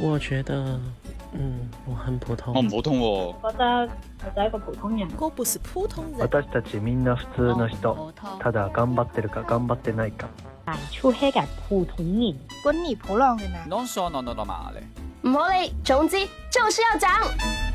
我觉得，嗯，我很普通。我唔普通喎。覺得我就係一個普通人。我不是普通人。私たちみんな普通の人。ただ頑張ってるか頑張ってないか。係出黑嘅普通人。滚你普浪嘅呢？Non sono normale。唔好理，總之就是要講。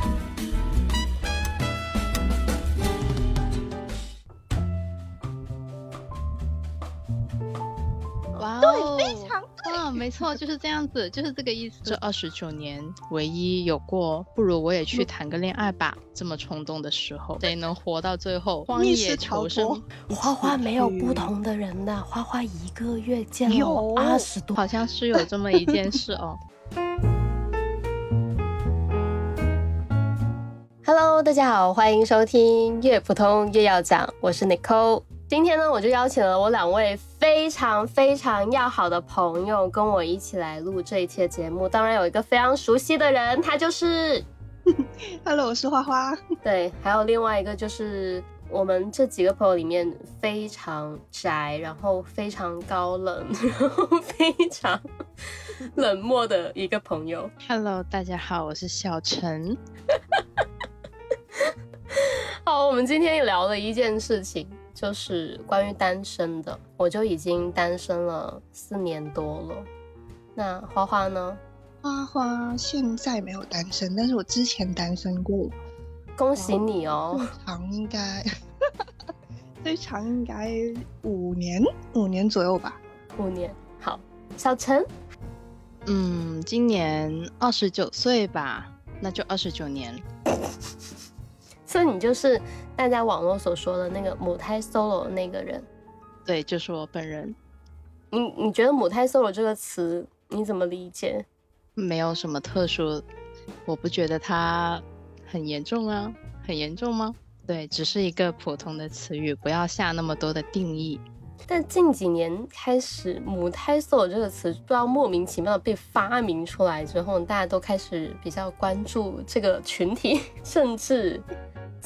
没错，就是这样子，就是这个意思。这二十九年，唯一有过不如我也去谈个恋爱吧这么冲动的时候，谁能活到最后？荒野求生。花花没有不同的人的，花花一个月见了二十多，好像是有这么一件事哦。Hello，大家好，欢迎收听越普通越要讲，我是 Nicole。今天呢，我就邀请了我两位非常非常要好的朋友，跟我一起来录这一期的节目。当然有一个非常熟悉的人，他就是，Hello，我是花花。对，还有另外一个就是我们这几个朋友里面非常宅，然后非常高冷，然后非常冷漠的一个朋友。Hello，大家好，我是小陈。好，我们今天聊了一件事情。就是关于单身的，我就已经单身了四年多了。那花花呢？花花现在没有单身，但是我之前单身过。恭喜你哦！长应该 最长应该五年，五年左右吧。五年。好，小陈，嗯，今年二十九岁吧，那就二十九年。所以你就是大家网络所说的那个母胎 solo 的那个人，对，就是我本人。你你觉得母胎 solo 这个词你怎么理解？没有什么特殊，我不觉得它很严重啊，很严重吗？对，只是一个普通的词语，不要下那么多的定义。但近几年开始，母胎 solo 这个词不知道莫名其妙的被发明出来之后，大家都开始比较关注这个群体，甚至。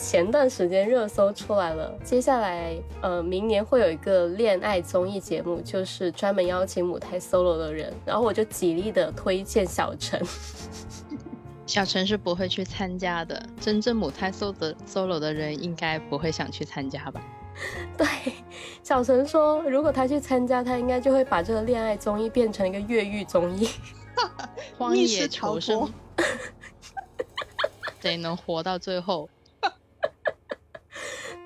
前段时间热搜出来了，接下来呃，明年会有一个恋爱综艺节目，就是专门邀请母胎 solo 的人，然后我就极力的推荐小陈。小陈是不会去参加的，真正母胎 solo 的 solo 的人应该不会想去参加吧？对，小陈说，如果他去参加，他应该就会把这个恋爱综艺变成一个越狱综艺，荒野求生，谁 能活到最后？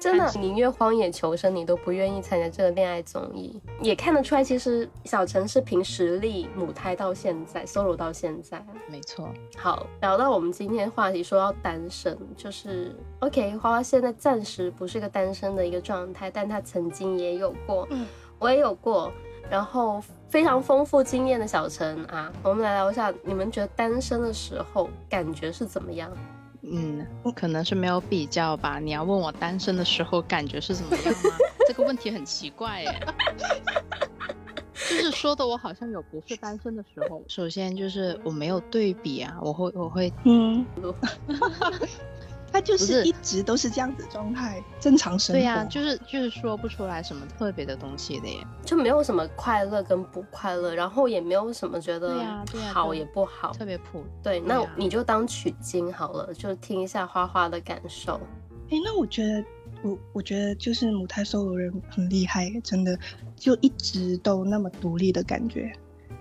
真的宁愿荒野求生，你都不愿意参加这个恋爱综艺。也看得出来，其实小陈是凭实力母胎到现在，solo 到现在。没错。好，聊到我们今天话题，说到单身，就是 OK。花花现在暂时不是个单身的一个状态，但她曾经也有过，嗯，我也有过。然后非常丰富经验的小陈啊，我们来聊一下，你们觉得单身的时候感觉是怎么样？嗯，可能是没有比较吧。你要问我单身的时候感觉是怎么样吗？这个问题很奇怪耶。就是说的我好像有不是单身的时候。首先就是我没有对比啊，我会我会嗯。他就是一直都是这样子状态，正常生活。对呀，就是就是说不出来什么特别的东西的耶，就没有什么快乐跟不快乐，然后也没有什么觉得好也不好，特别普。对，那你就当取经好了，就听一下花花的感受。哎，那我觉得我我觉得就是母胎 solo 人很厉害，真的就一直都那么独立的感觉。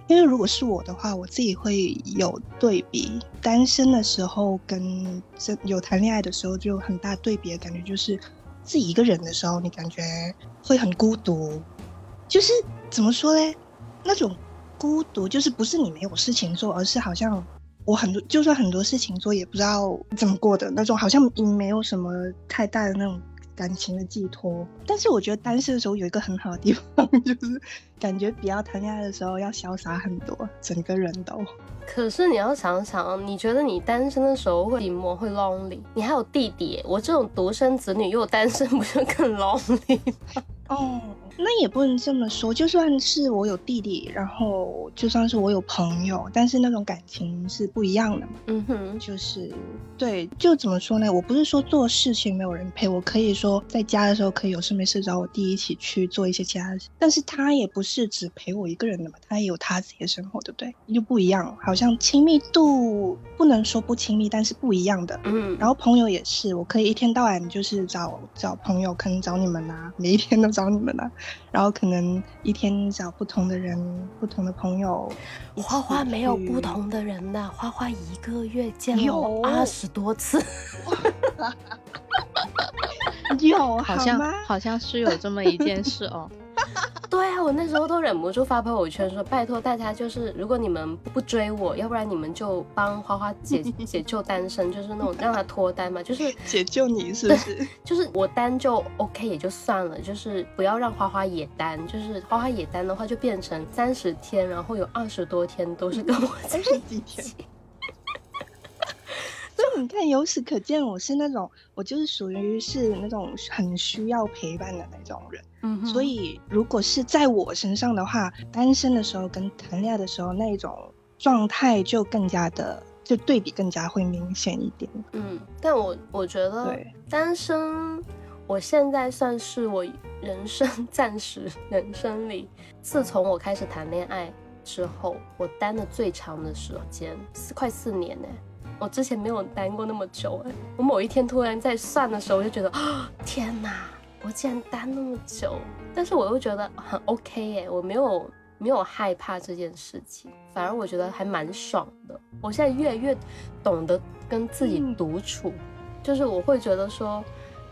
因为如果是我的话，我自己会有对比，单身的时候跟真有谈恋爱的时候就有很大对比的感觉，就是自己一个人的时候，你感觉会很孤独，就是怎么说嘞？那种孤独就是不是你没有事情做，而是好像我很多就算很多事情做，也不知道怎么过的那种，好像你没有什么太大的那种。感情的寄托，但是我觉得单身的时候有一个很好的地方，就是感觉比较谈恋爱的时候要潇洒很多，整个人都。可是你要想想，你觉得你单身的时候会寂寞会 lonely？你还有弟弟，我这种独生子女又单身，不是更 lonely 吗？哦，那也不能这么说。就算是我有弟弟，然后就算是我有朋友，但是那种感情是不一样的嘛。嗯哼，就是对，就怎么说呢？我不是说做事情没有人陪我，可以说在家的时候可以有事没事找我弟一起去做一些其他的事，但是他也不是只陪我一个人的嘛，他也有他自己的生活，对不对？就不一样，好像亲密度不能说不亲密，但是不一样的。嗯，然后朋友也是，我可以一天到晚就是找找朋友，可能找你们啊，每一天都找你们啊，然后可能一天找不同的人、不同的朋友。花花没有不同的人呐，花花一个月见了二十多次。有，好像好像是有这么一件事哦。对啊，我那时候都忍不住发朋友圈说：“拜托大家，就是如果你们不追我，要不然你们就帮花花解 解救单身，就是那种让他脱单嘛，就是解救你是不是？就是我单就 OK 也就算了，就是不要让花花也单，就是花花也单的话就变成三十天，然后有二十多天都是跟我在一起。”你看，由此可见，我是那种，我就是属于是那种很需要陪伴的那种人。嗯，所以如果是在我身上的话，单身的时候跟谈恋爱的时候那种状态就更加的，就对比更加会明显一点。嗯，但我我觉得单身，我现在算是我人生 暂时人生里，自从我开始谈恋爱之后，我单的最长的时间四快四年呢。我之前没有单过那么久哎，我某一天突然在算的时候，我就觉得啊，天哪，我竟然单那么久，但是我又觉得很 OK 哎，我没有没有害怕这件事情，反而我觉得还蛮爽的。我现在越来越懂得跟自己独处，就是我会觉得说。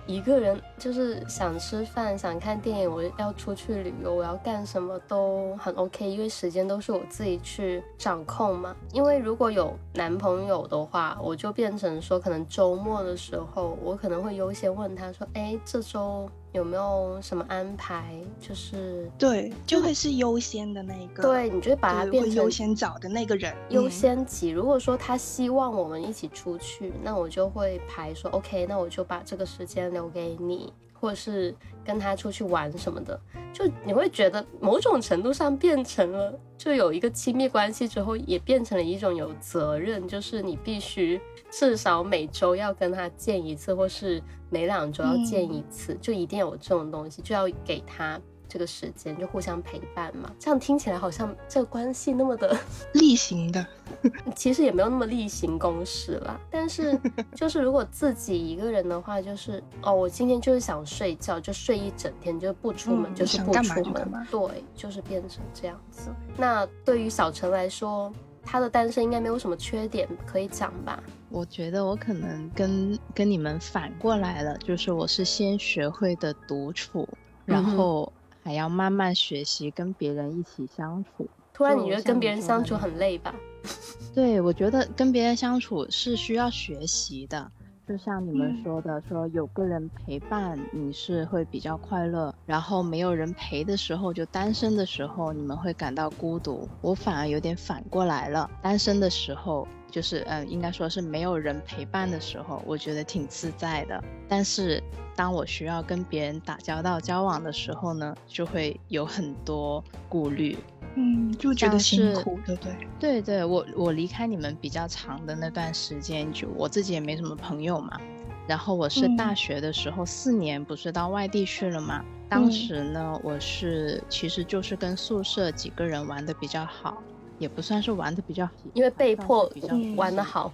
一个人就是想吃饭、想看电影，我要出去旅游，我要干什么都很 OK，因为时间都是我自己去掌控嘛。因为如果有男朋友的话，我就变成说，可能周末的时候，我可能会优先问他说：“哎，这周。”有没有什么安排？就是对，就会是优先的那一个。对，你就会把他变成优先找的那个人，优先级。如果说他希望我们一起出去，那我就会排说，OK，那我就把这个时间留给你，或者是跟他出去玩什么的。就你会觉得某种程度上变成了，就有一个亲密关系之后，也变成了一种有责任，就是你必须。至少每周要跟他见一次，或是每两周要见一次，就一定有这种东西，就要给他这个时间，就互相陪伴嘛。这样听起来好像这个关系那么的 例行的，其实也没有那么例行公事啦。但是 就是如果自己一个人的话，就是哦，我今天就是想睡觉，就睡一整天，就不出门，就是不出门。对，就是变成这样子。那对于小陈来说，他的单身应该没有什么缺点可以讲吧？我觉得我可能跟跟你们反过来了，就是我是先学会的独处，然后还要慢慢学习跟别人一起相处。突然你觉得跟别人相处很累吧？对，我觉得跟别人相处是需要学习的。就像你们说的，说有个人陪伴你是会比较快乐，然后没有人陪的时候，就单身的时候，你们会感到孤独。我反而有点反过来了，单身的时候。就是，嗯，应该说是没有人陪伴的时候，我觉得挺自在的。但是当我需要跟别人打交道、交往的时候呢，就会有很多顾虑，嗯，就觉得辛苦，对不对？对对，我我离开你们比较长的那段时间，就我自己也没什么朋友嘛。然后我是大学的时候四年，不是到外地去了嘛？当时呢，我是其实就是跟宿舍几个人玩的比较好。也不算是玩的比较，因为被迫比较玩的好，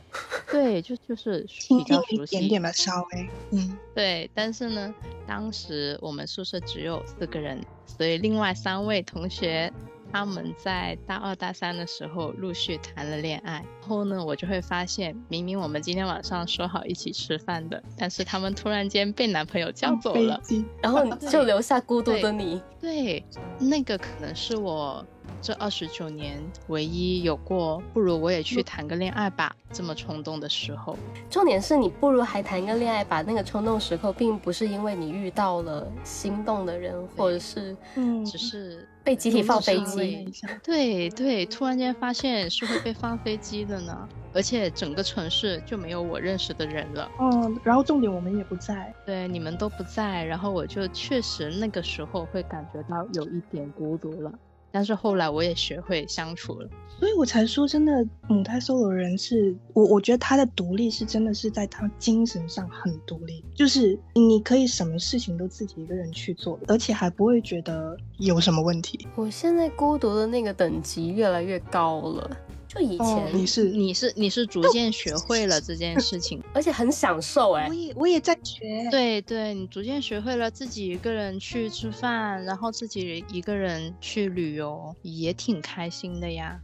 对，就就是比较熟悉一点点吧，稍微，嗯，对。但是呢，当时我们宿舍只有四个人，所以另外三位同学他们在大二大三的时候陆续谈了恋爱。然后呢，我就会发现，明明我们今天晚上说好一起吃饭的，但是他们突然间被男朋友叫走了，然后就留下孤独的你。对，那个可能是我。这二十九年，唯一有过不如我也去谈个恋爱吧这么冲动的时候。重点是你不如还谈个恋爱吧，那个冲动时刻，并不是因为你遇到了心动的人，或者是嗯，只是被集体放飞机。对对，突然间发现是会被放飞机的呢。而且整个城市就没有我认识的人了。嗯，然后重点我们也不在，对，你们都不在，然后我就确实那个时候会感觉到有一点孤独了。但是后来我也学会相处了，所以我才说，真的母胎 solo 人是我，我觉得他的独立是真的是在他精神上很独立，就是你可以什么事情都自己一个人去做，而且还不会觉得有什么问题。我现在孤独的那个等级越来越高了。就以前你是你是你是逐渐学会了这件事情，而且很享受哎。我也我也在学。对对，你逐渐学会了自己一个人去吃饭，然后自己一个人去旅游，也挺开心的呀。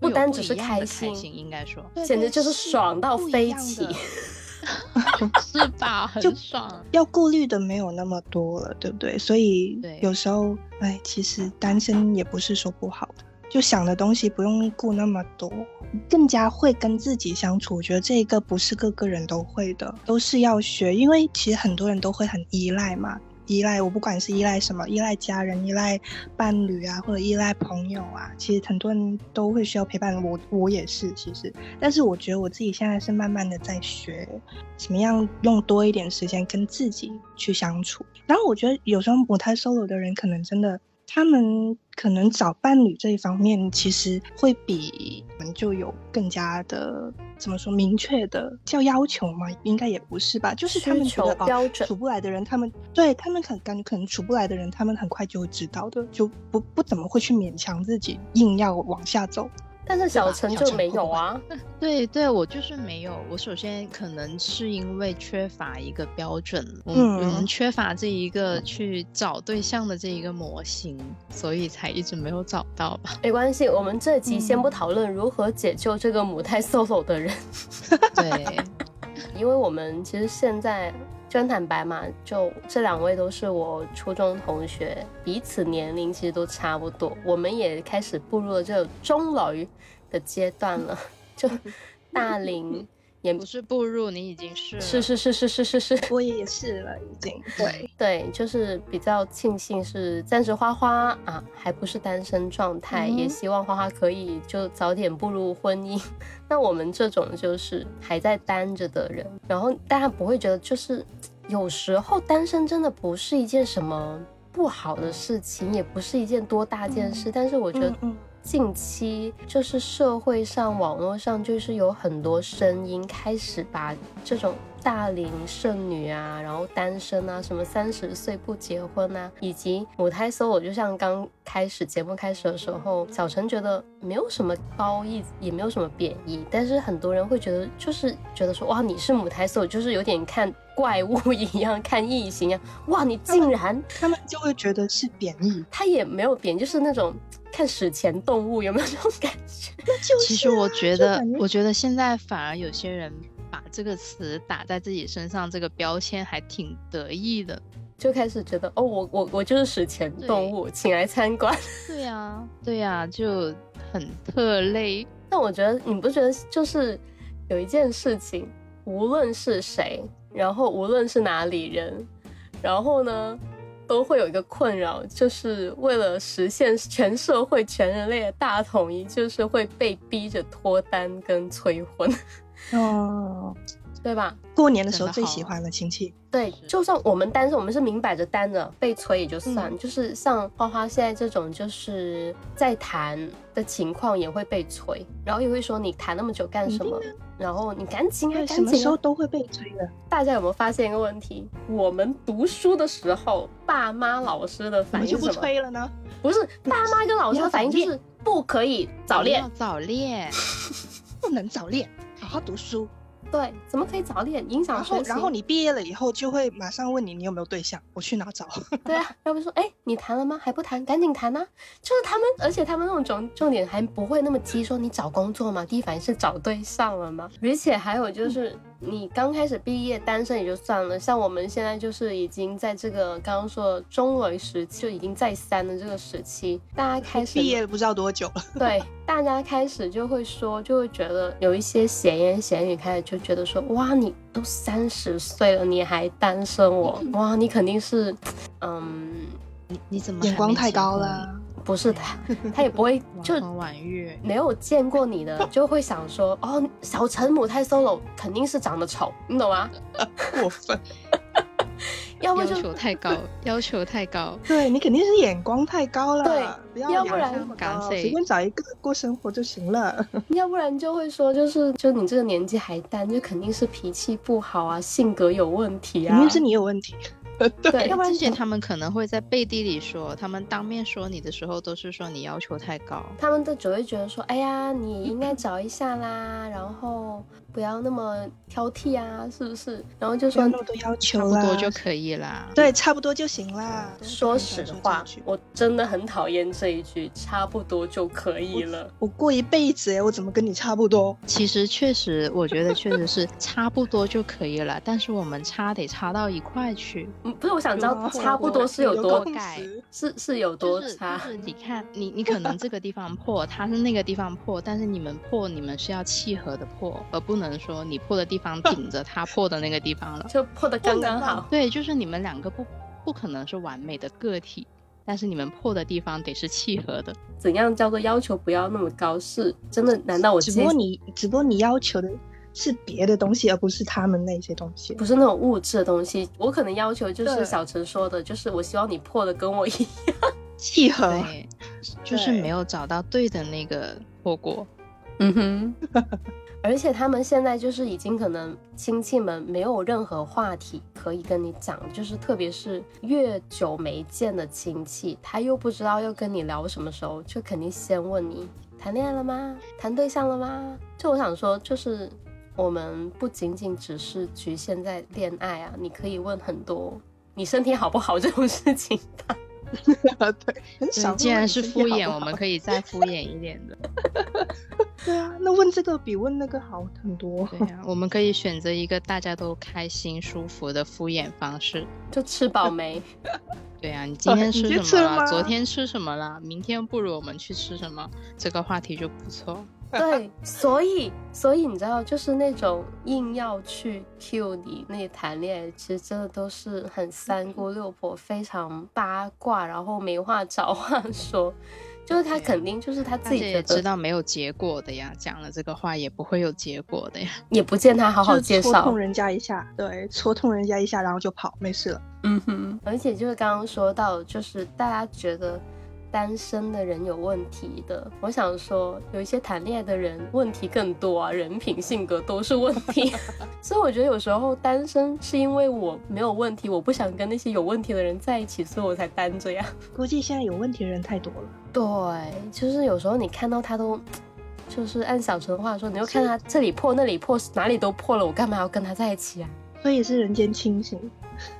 不单只是开心，应该说，简直就是爽到飞起 是吧？很爽。要顾虑的没有那么多了，对不对？所以有时候，哎，其实单身也不是说不好的。就想的东西不用顾那么多，更加会跟自己相处。我觉得这一个不是个个人都会的，都是要学。因为其实很多人都会很依赖嘛，依赖我不管是依赖什么，依赖家人、依赖伴侣啊，或者依赖朋友啊。其实很多人都会需要陪伴，我我也是。其实，但是我觉得我自己现在是慢慢的在学，怎么样用多一点时间跟自己去相处。然后我觉得有时候母胎 solo 的人可能真的。他们可能找伴侣这一方面，其实会比我们就有更加的怎么说明确的叫要求吗？应该也不是吧，就是他们觉得标准处不来的人，他们对他们很感觉可能处不来的人，他们很快就会知道的，就不不怎么会去勉强自己，硬要往下走。但是小陈就没有啊，对对，我就是没有。我首先可能是因为缺乏一个标准，嗯，我们缺乏这一个去找对象的这一个模型，所以才一直没有找到吧。没关系，我们这集先不讨论如何解救这个母胎 solo 的人，对，因为我们其实现在。真坦白嘛，就这两位都是我初中同学，彼此年龄其实都差不多，我们也开始步入了这个中老的阶段了，就大龄。也不是步入，你已经是是是是是是是是，我也是了，已经 对对，就是比较庆幸是暂时花花啊，还不是单身状态，也希望花花可以就早点步入婚姻。那我们这种就是还在单着的人，然后大家不会觉得就是有时候单身真的不是一件什么不好的事情，也不是一件多大件事，但是我觉得。近期就是社会上、网络上，就是有很多声音开始把这种大龄剩女啊，然后单身啊，什么三十岁不结婚啊，以及母胎 solo，就像刚开始节目开始的时候，小陈觉得没有什么褒义，也没有什么贬义，但是很多人会觉得，就是觉得说，哇，你是母胎 solo，就是有点看怪物一样，看异形一样，哇，你竟然，他们就会觉得是贬义，他也没有贬，就是那种。看史前动物有没有这种感觉？其实我觉得，我觉得现在反而有些人把这个词打在自己身上，这个标签还挺得意的，就开始觉得哦，我我我就是史前动物，请来参观。对呀，对呀，就很特类。但我觉得你不觉得就是有一件事情，无论是谁，然后无论是哪里人，然后呢？都会有一个困扰，就是为了实现全社会、全人类的大统一，就是会被逼着脱单跟催婚。哦。对吧？过年的时候最喜欢的亲戚。对，就算我们单身，我们是明摆着单着，被催也就算。就是像花花现在这种，就是在谈的情况也会被催，然后也会说你谈那么久干什么？然后你赶紧啊，赶紧！什么时候都会被催的。大家有没有发现一个问题？我们读书的时候，爸妈、老师的反应就不催了呢？不是，爸妈跟老师的反应就是不可以早恋，早恋，不能早恋，好好读书。对，怎么可以早恋影响学习？然后你毕业了以后，就会马上问你，你有没有对象？我去哪找？对啊，要不说，哎，你谈了吗？还不谈，赶紧谈呐！就是他们，而且他们那种重重点还不会那么急，说你找工作吗？第一反应是找对象了吗？而且还有就是。你刚开始毕业单身也就算了，像我们现在就是已经在这个刚刚说的中维时期，就已经在三的这个时期，大家开始毕业了不知道多久了。对，大家开始就会说，就会觉得有一些闲言闲语，开始就觉得说，哇，你都三十岁了，你还单身？我哇，你肯定是，嗯，你你怎么眼光太高了？不是他，他也不会就没有见过你的，就会想说，哦，小陈母太 solo 肯定是长得丑，你懂吗？过分。要要不就要求太高，要求太高。对你肯定是眼光太高了，对不要要不然随便找一个过生活就行了。要不然就会说，就是就你这个年纪还单，就肯定是脾气不好啊，性格有问题啊。肯定是你有问题。对，要不然之前他们可能会在背地里说，他们当面说你的时候都是说你要求太高。他们都只会觉得说，哎呀，你应该找一下啦，然后不要那么挑剔啊，是不是？然后就说那么多要求啦，差不多就可以啦。对，差不多就行啦。说实话我真的很讨厌这一句，差不多就可以了。我过一辈子哎，我怎么跟你差不多？其实确实，我觉得确实是差不多就可以了，但是我们差得差到一块去。嗯，不是，我想知道差不多是有多改是是有多就是差就。是 你看，你你可能这个地方破，他是那个地方破，但是你们破，你们是要契合的破，而不能说你破的地方顶着他破的那个地方了。就破的刚刚好。对，就是你们两个不不可能是完美的个体，但是你们破的地方得是契合的。怎样叫做要求不要那么高？是真的？难道我只不过你，只不过你要求的是别的东西，而不是他们那些东西。不是那种物质的东西？我可能要求就是小陈说的，就是我希望你破的跟我一样。契合，对，就是没有找到对的那个破果。嗯哼。而且他们现在就是已经可能亲戚们没有任何话题可以跟你讲，就是特别是越久没见的亲戚，他又不知道要跟你聊什么时候，就肯定先问你谈恋爱了吗？谈对象了吗？就我想说，就是我们不仅仅只是局限在恋爱啊，你可以问很多你身体好不好这种事情吧。对，很少既然是敷衍，我们可以再敷衍一点的。对啊，那问这个比问那个好很多。对呀、我们可以选择一个大家都开心、舒服的敷衍方式。就吃饱没？对呀、你今天吃什么了？昨天吃什么了？明天不如我们去吃什么？这个话题就不错。对，所以所以你知道，就是那种硬要去 cue 你那谈恋爱，其实真的都是很三姑六婆，非常八卦，然后没话找话说。就是他肯定就是他自己觉得也知道没有结果的呀，讲了这个话也不会有结果的呀。也不见他好好介绍戳痛，人家一下，对，戳痛人家一下，然后就跑，没事了。嗯哼，而且就是刚刚说到，就是大家觉得单身的人有问题的，我想说有一些谈恋爱的人问题更多啊，人品、性格都是问题。所以我觉得有时候单身是因为我没有问题，我不想跟那些有问题的人在一起，所以我才单着呀。估计现在有问题的人太多了。对，就是有时候你看到他都。就是按小陈的话说，你就看他这里破那里破，哪里都破了，我干嘛要跟他在一起啊？所以是人间清醒。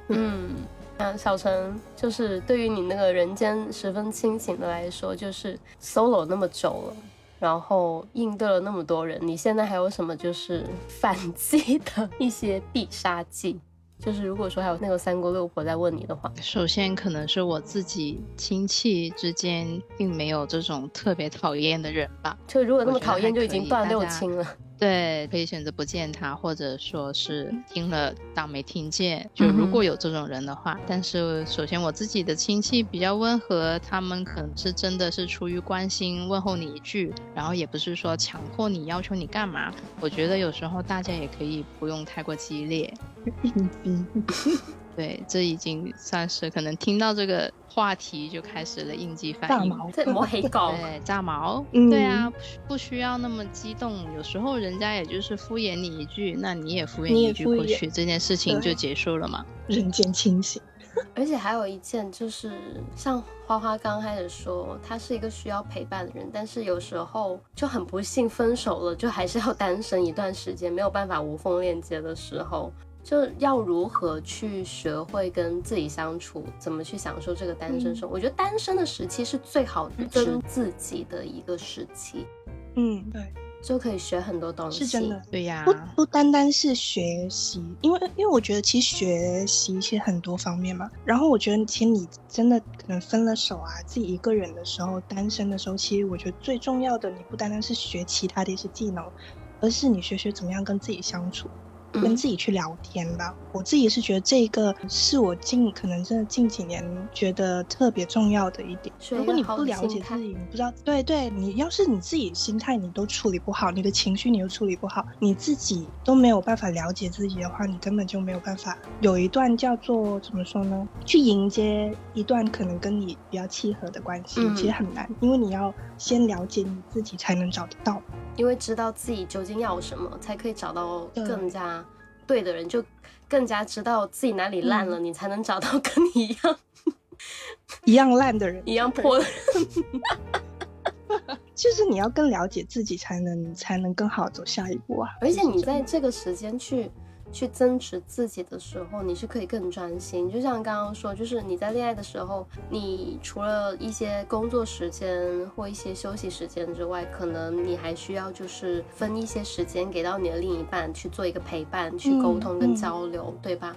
嗯，啊，小陈，就是对于你那个人间十分清醒的来说，就是 solo 那么久了，然后应对了那么多人，你现在还有什么就是 反击的一些必杀技？就是如果说还有那个三姑六婆在问你的话，首先可能是我自己亲戚之间并没有这种特别讨厌的人吧。就如果那么讨厌，就已经断六亲了。对，可以选择不见他，或者说是听了当没听见。就如嗯果有这种人的话，但是首先我自己的亲戚比较温和，他们可能是真的是出于关心问候你一句，然后也不是说强迫你要求你干嘛。我觉得有时候大家也可以不用太过激烈。对，这已经算是可能听到这个话题就开始了应激反应。炸毛。黑搞，对，炸毛，嗯对啊，不需不需要那么激动。有时候人家也就是敷衍你一句，那你也敷衍一句过去，这件事情就对结束了嘛。人间清醒。而且还有一件就是，像花花刚开始说，他是一个需要陪伴的人，但是有时候就很不幸分手了，就还是要单身一段时间，没有办法无缝链接的时候，就要如何去学会跟自己相处，怎么去享受这个单身生活。我觉得单身的时期是最好跟自己的一个时期，嗯，对，就可以学很多东西。是真的。对呀、不不单单是学习，因为因为我觉得其实学习其实很多方面嘛。然后我觉得其实你真的可能分了手啊，自己一个人的时候，单身的时候，其实我觉得最重要的，你不单单是学其他的一些技能，而是你学学怎么样跟自己相处。跟自己去聊天吧。我自己是觉得这个是我近可能真的近几年觉得特别重要的一点。如果你不了解自己，你不知道，对对，你要是你自己心态你都处理不好，你的情绪你又处理不好，你自己都没有办法了解自己的话，你根本就没有办法有一段叫做怎么说呢？去迎接一段可能跟你比较契合的关系，其实很难，因为你要先了解你自己才能找得到。因为知道自己究竟要什么，才可以找到更加对的人，就更加知道自己哪里烂了，你才能找到跟你一样一样烂的人，一样破的人。就是你要更了解自己，才能才能更好走下一步啊！而且你在这个时间去。去增值自己的时候，你是可以更专心。就像刚刚说，就是你在恋爱的时候，你除了一些工作时间或一些休息时间之外，可能你还需要就是分一些时间给到你的另一半去做一个陪伴、去沟通跟交流，对吧？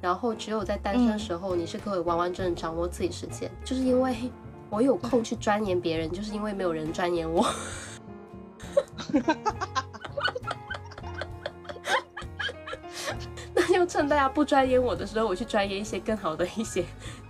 然后只有在单身的时候，你是可以完完整整掌握自己时间。就是因为我有空去钻研别人，就是因为没有人钻研我。就趁大家不钻研我的时候，我去钻研一些更好的一些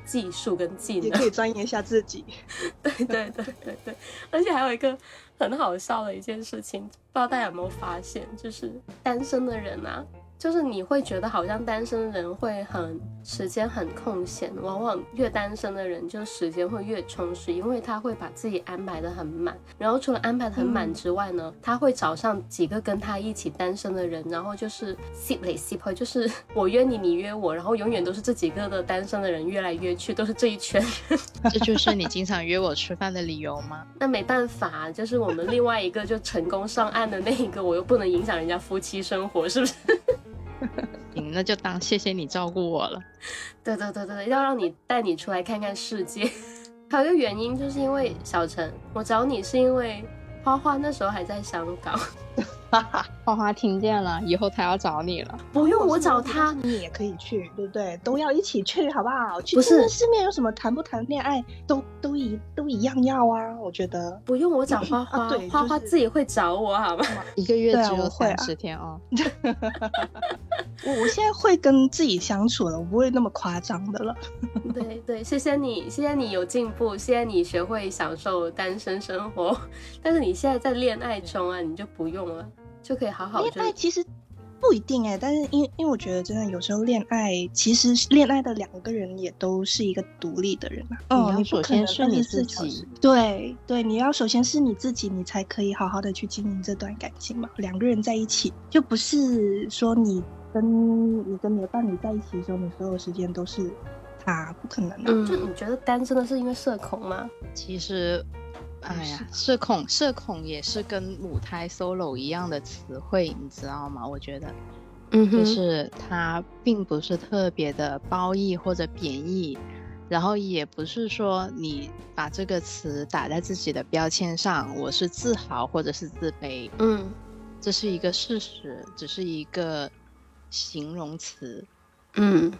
技术跟技能，也可以钻研一下自己。对对对对对，而且还有一个很好笑的一件事情，不知道大家有没有发现，就是单身的人啊。就是你会觉得好像单身人会很时间很空闲，往往越单身的人就时间会越充实，因为他会把自己安排的很满。然后除了安排的很满之外呢，他会找上几个跟他一起单身的人，然后就是 s i p 来 s i p 就是 我约你，你约我，然后永远都是这几个的单身的人约来约去，都是这一圈。这就是你经常约我吃饭的理由吗？那没办法，就是我们另外一个就成功上岸的那一个，我又不能影响人家夫妻生活，是不是？行，那就当谢谢你照顾我了。对对对对要让你带你出来看看世界。还有一个原因，就是因为小陈，我找你是因为花花那时候还在香港。花花听见了，以后他要找你了。不用我找他，你也可以去，对不对？都要一起去，好不好？去不是世面有什么谈不谈恋爱，都都一都一样要啊。我觉得不用我找花花，对花花自己会找我，好吗？一个月只有三十天哦。我我现在会跟自己相处了，我不会那么夸张的了。对对，谢谢你，谢谢你有进步，谢谢你学会享受单身生活。但是你现在在恋爱中啊，你就不用了。就可以好好恋爱，其实不一定哎，但是因因为我觉得真的有时候恋爱，其实恋爱的两个人也都是一个独立的人嘛。嗯，你首先是你自己，对对，你要首先是你自己，你才可以好好的去经营这段感情嘛。两个人在一起，就不是说你跟你跟你的伴侣在一起的时候，你所有时间都是他，不可能的。就你觉得单身的是因为社恐吗？其实。哎呀，社恐，社恐也是跟母胎 solo 一样的词汇，你知道吗？我觉得，嗯，就是它并不是特别的褒义或者贬义，然后也不是说你把这个词打在自己的标签上，我是自豪或者是自卑，嗯，这是一个事实，只是一个形容词，嗯。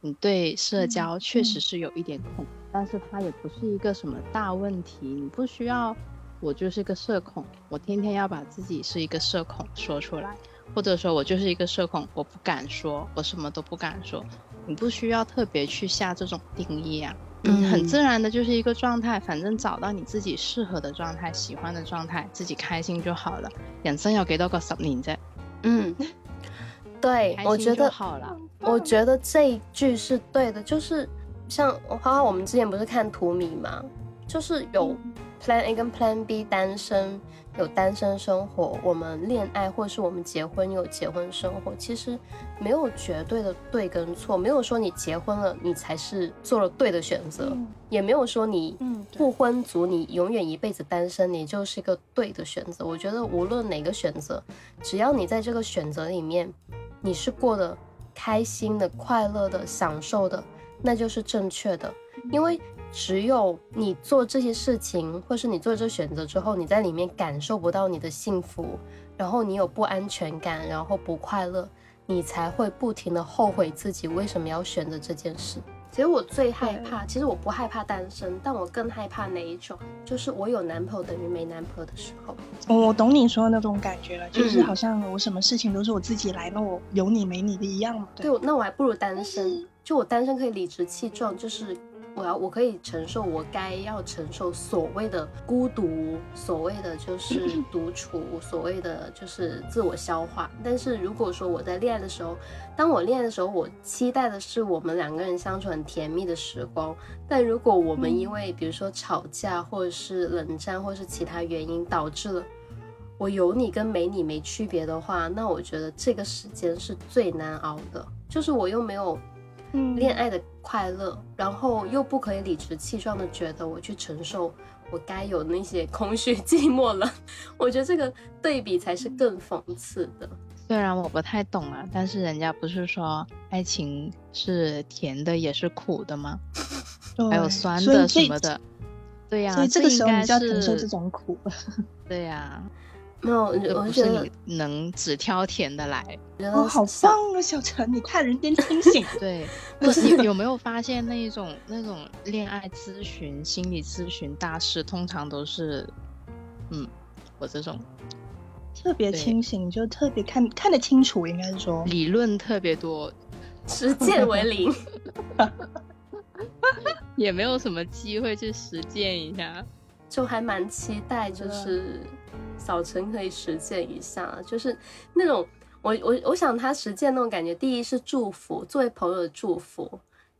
你对社交确实是有一点恐，但是它也不是一个什么大问题。你不需要，我就是个社恐，我天天要把自己是一个社恐说出来，或者说我就是一个社恐，我不敢说，我什么都不敢说。你不需要特别去下这种定义啊，嗯，很自然的就是一个状态，反正找到你自己适合的状态、喜欢的状态，自己开心就好了。人生有几多个十年啫？嗯。对，我觉得好了。我觉得这一句是对的，就是像花花，我们之前不是看图迷吗？就是有 Plan A 跟 Plan B，单身有单身生活，我们恋爱或是我们结婚有结婚生活。其实没有绝对的对跟错，没有说你结婚了你才是做了对的选择，也没有说你不婚族你永远一辈子单身你就是一个对的选择。我觉得无论哪个选择，只要你在这个选择里面。你是过得开心的、快乐的、享受的，那就是正确的。因为只有你做这些事情，或是你做这选择之后，你在里面感受不到你的幸福，然后你有不安全感，然后不快乐，你才会不停的后悔自己为什么要选择这件事。其实我最害怕，其实我不害怕单身，但我更害怕哪一种？就是我有男朋友等于没男朋友的时候。我懂你说的那种感觉了，就是嗯好像我什么事情都是我自己来，那我有你没你的一样嘛。对，那我还不如单身。就我单身可以理直气壮，就是我要我可以承受我该要承受所谓的孤独，所谓的就是独处，所谓的就是自我消化。但是如果说我在恋爱的时候，当我恋爱的时候，我期待的是我们两个人相处很甜蜜的时光。但如果我们因为比如说吵架，或者是冷战，或者是其他原因导致了。我有你跟没你没区别的话，那我觉得这个时间是最难熬的。就是我又没有嗯恋爱的快乐，然后又不可以理直气壮的觉得我去承受我该有的那些空虚、寂寞了。我觉得这个对比才是更讽刺的。虽然我不太懂啊，但是人家不是说爱情是甜的也是苦的吗？还有酸的什么的。对呀、所以这个时候应该你就要承受是这种苦。对呀、没有，我就就觉得不是你能只挑甜的来。哦，好小棒啊，小陈，你看人间清醒。对，不是有有没有发现那一种那种恋爱咨询、心理咨询大师，通常都是，嗯，我这种特别清醒，就特别看看得清楚，应该是说。理论特别多，实践为零。也没有什么机会去实践一下。就还蛮期待，就是小陈可以实践一下，就是那种我我我想他实践那种感觉，第一是祝福，作为朋友的祝福；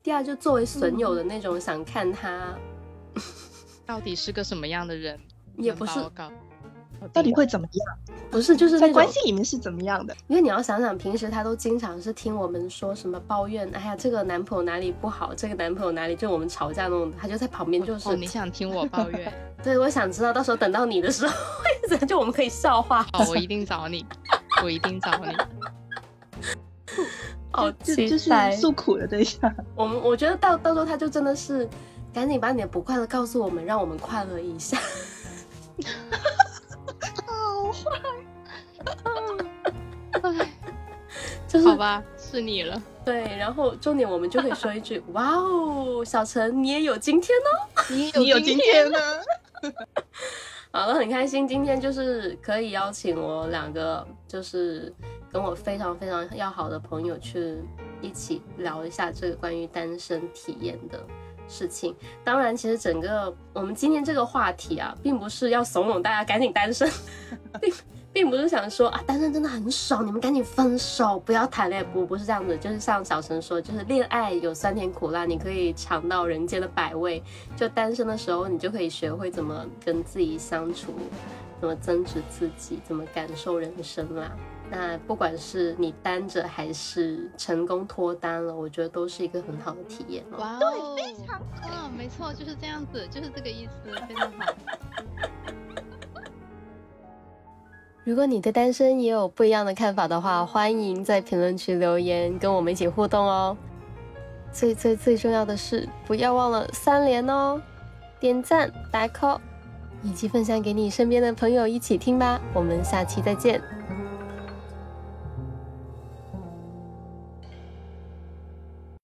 第二就作为损友的那种，想看他 到底是个什么样的人？也不是到底会怎么样？不是就是在，关系里面是怎么样的？因为你要想想，平时他都经常是听我们说什么抱怨，哎呀，这个男朋友哪里不好，这个男朋友哪里，就我们吵架那种，他就在旁边就是，哦，你想听我抱怨？对我想知道到时候等到你的时候就我们可以笑话，好，我一定找你，我一定找你。好期就就是待。诉苦的对象。我们我觉得到到时候他就真的是，赶紧把你的不快乐告诉我们，让我们快乐一下。好坏，就是好吧，是你了。对，然后重点我们就可以说一句：哇哦，小陈你也有今天哦。你也有今天呢？好了，很开心，今天就是可以邀请我两个，就是跟我非常非常要好的朋友去一起聊一下这个关于单身体验的事情。当然，其实整个我们今天这个话题啊，并不是要怂恿大家赶紧单身，并并不是想说啊单身真的很爽，你们赶紧分手，不要谈恋爱，不不是这样子，就是像小陈说，就是恋爱有酸甜苦辣，你可以尝到人间的百味。就单身的时候，你就可以学会怎么跟自己相处，怎么增值自己，怎么感受人生啦。那不管是你单着还是成功脱单了，我觉得都是一个很好的体验哦。哇对，非常嗯，没错，就是这样子，就是这个意思，非常好。如果你对单身也有不一样的看法的话，欢迎在评论区留言，跟我们一起互动哦。最最最重要的是，不要忘了三连哦，点赞、打 call，以及分享给你身边的朋友一起听吧。我们下期再见。